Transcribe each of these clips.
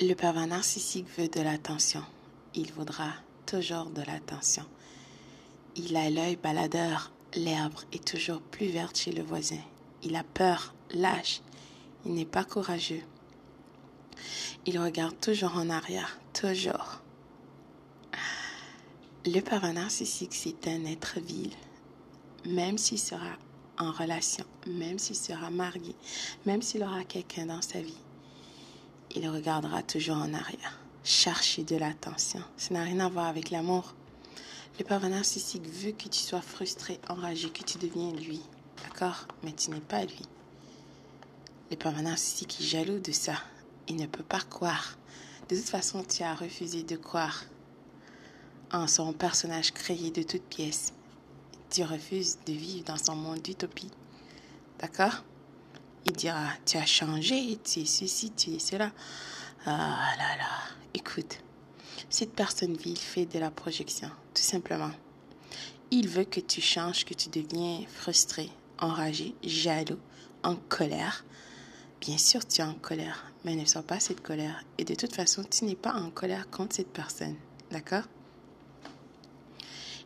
Le pervers narcissique veut de l'attention. Il voudra toujours de l'attention. Il a l'œil baladeur. L'herbe est toujours plus verte chez le voisin. Il a peur, lâche. Il n'est pas courageux. Il regarde toujours en arrière, toujours. Le pervers narcissique, c'est un être vil. Même s'il sera en relation, même s'il sera marié, même s'il aura quelqu'un dans sa vie, il regardera toujours en arrière, chercher de l'attention. Ça n'a rien à voir avec l'amour. Le pervers narcissique veut que tu sois frustré, enragé, que tu deviennes lui. D'accord? Mais tu n'es pas lui. Le pervers narcissique est jaloux de ça. Il ne peut pas croire. De toute façon, tu as refusé de croire en son personnage créé de toutes pièces. Tu refuses de vivre dans son monde d'utopie. D'accord? Il dira, tu as changé, tu es ceci, tu es cela. Ah là là, écoute, cette personne vile fait de la projection, tout simplement. Il veut que tu changes, que tu deviens frustré, enragé, jaloux, en colère. Bien sûr, tu es en colère, mais ne sois pas cette colère. Et de toute façon, tu n'es pas en colère contre cette personne. D'accord?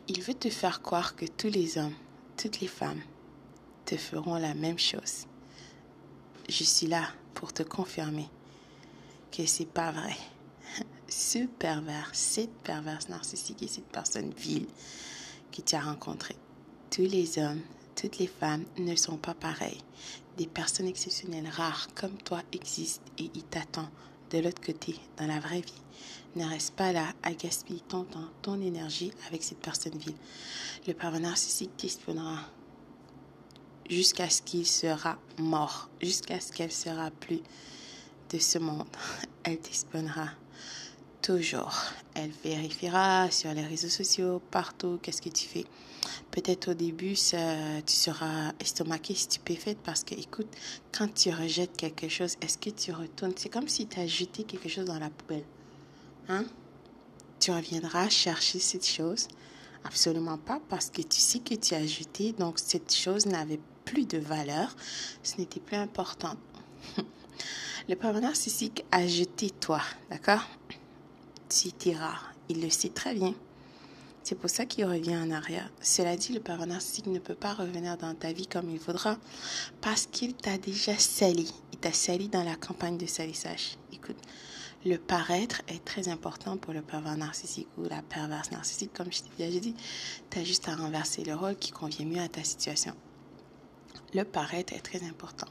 Il veut te faire croire que tous les hommes, toutes les femmes te feront la même chose je suis là pour te confirmer que c'est pas vrai. Ce pervers, cette perverse narcissique et cette personne vile que tu as rencontrée. Tous les hommes, toutes les femmes ne sont pas pareils. Des personnes exceptionnelles, rares comme toi existent et ils t'attendent de l'autre côté, dans la vraie vie. Ne reste pas là à gaspiller ton temps, ton énergie avec cette personne vile. Le pervers narcissique t'espionnera jusqu'à ce qu'il sera mort, jusqu'à ce qu'elle sera plus de ce monde. Elle t'espionnera toujours. Elle vérifiera sur les réseaux sociaux, partout, qu'est-ce que tu fais? Peut-être au début, tu seras estomaqué, stupéfaite parce que, écoute, quand tu rejettes quelque chose, est-ce que tu retournes? C'est comme si tu as jeté quelque chose dans la poubelle. Hein? Tu reviendras chercher cette chose? Absolument pas, parce que tu sais que tu as jeté, donc cette chose n'avait plus de valeur, ce n'était plus important. Le pervers narcissique a jeté toi, d'accord? Tu étais rare, il le sait très bien. C'est pour ça qu'il revient en arrière. Cela dit, le pervers narcissique ne peut pas revenir dans ta vie comme il voudra parce qu'il t'a déjà sali. Il t'a sali dans la campagne de salissage. Écoute, le paraître est très important pour le pervers narcissique ou la perverse narcissique. Comme je t'ai déjà dit, tu as juste à renverser le rôle qui convient mieux à ta situation le paraître est très important.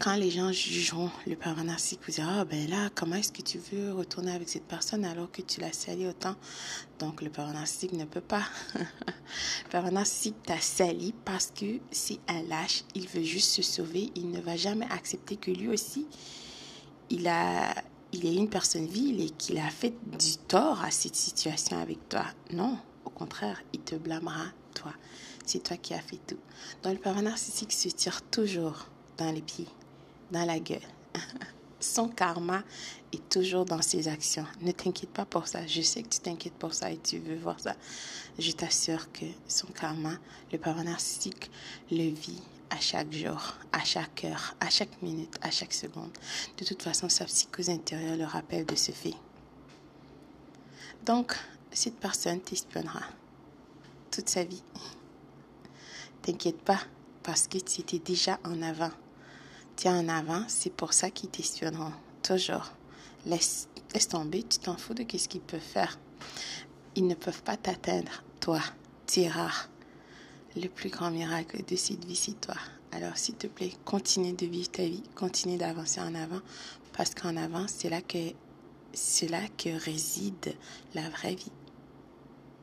Quand les gens jugeront le pervers narcissique, vous direz, ah ben là, comment est-ce que tu veux retourner avec cette personne alors que tu l'as sali autant? Donc le pervers narcissique ne peut pas. le pervers narcissique t'a sali parce que c'est un lâche, il veut juste se sauver, il ne va jamais accepter que lui aussi, il a, il est une personne vile et qu'il a fait du tort à cette situation avec toi. Non, au contraire, il te blâmera, c'est toi qui as fait tout. Donc le pervers narcissique se tire toujours dans les pieds, dans la gueule. Son karma est toujours dans ses actions. Ne t'inquiète pas pour ça. Je sais que tu t'inquiètes pour ça et tu veux voir ça. Je t'assure que son karma, le pervers narcissique, le vit à chaque jour, à chaque heure, à chaque minute, à chaque seconde. De toute façon, sa psychose intérieure le rappelle de ce fait. Donc, cette personne t'espionnera sa vie. T'inquiète pas, parce que tu étais déjà en avant. Tu es en avant, c'est pour ça qu'ils t'espionneront. Toujours. Laisse, laisse tomber, tu t'en fous de ce qu'ils peuvent faire. Ils ne peuvent pas t'atteindre, toi. Tu rare. Le plus grand miracle de cette vie, c'est toi. Alors, s'il te plaît, continue de vivre ta vie, continue d'avancer en avant, parce qu'en avant, c'est là que c'est là que réside la vraie vie.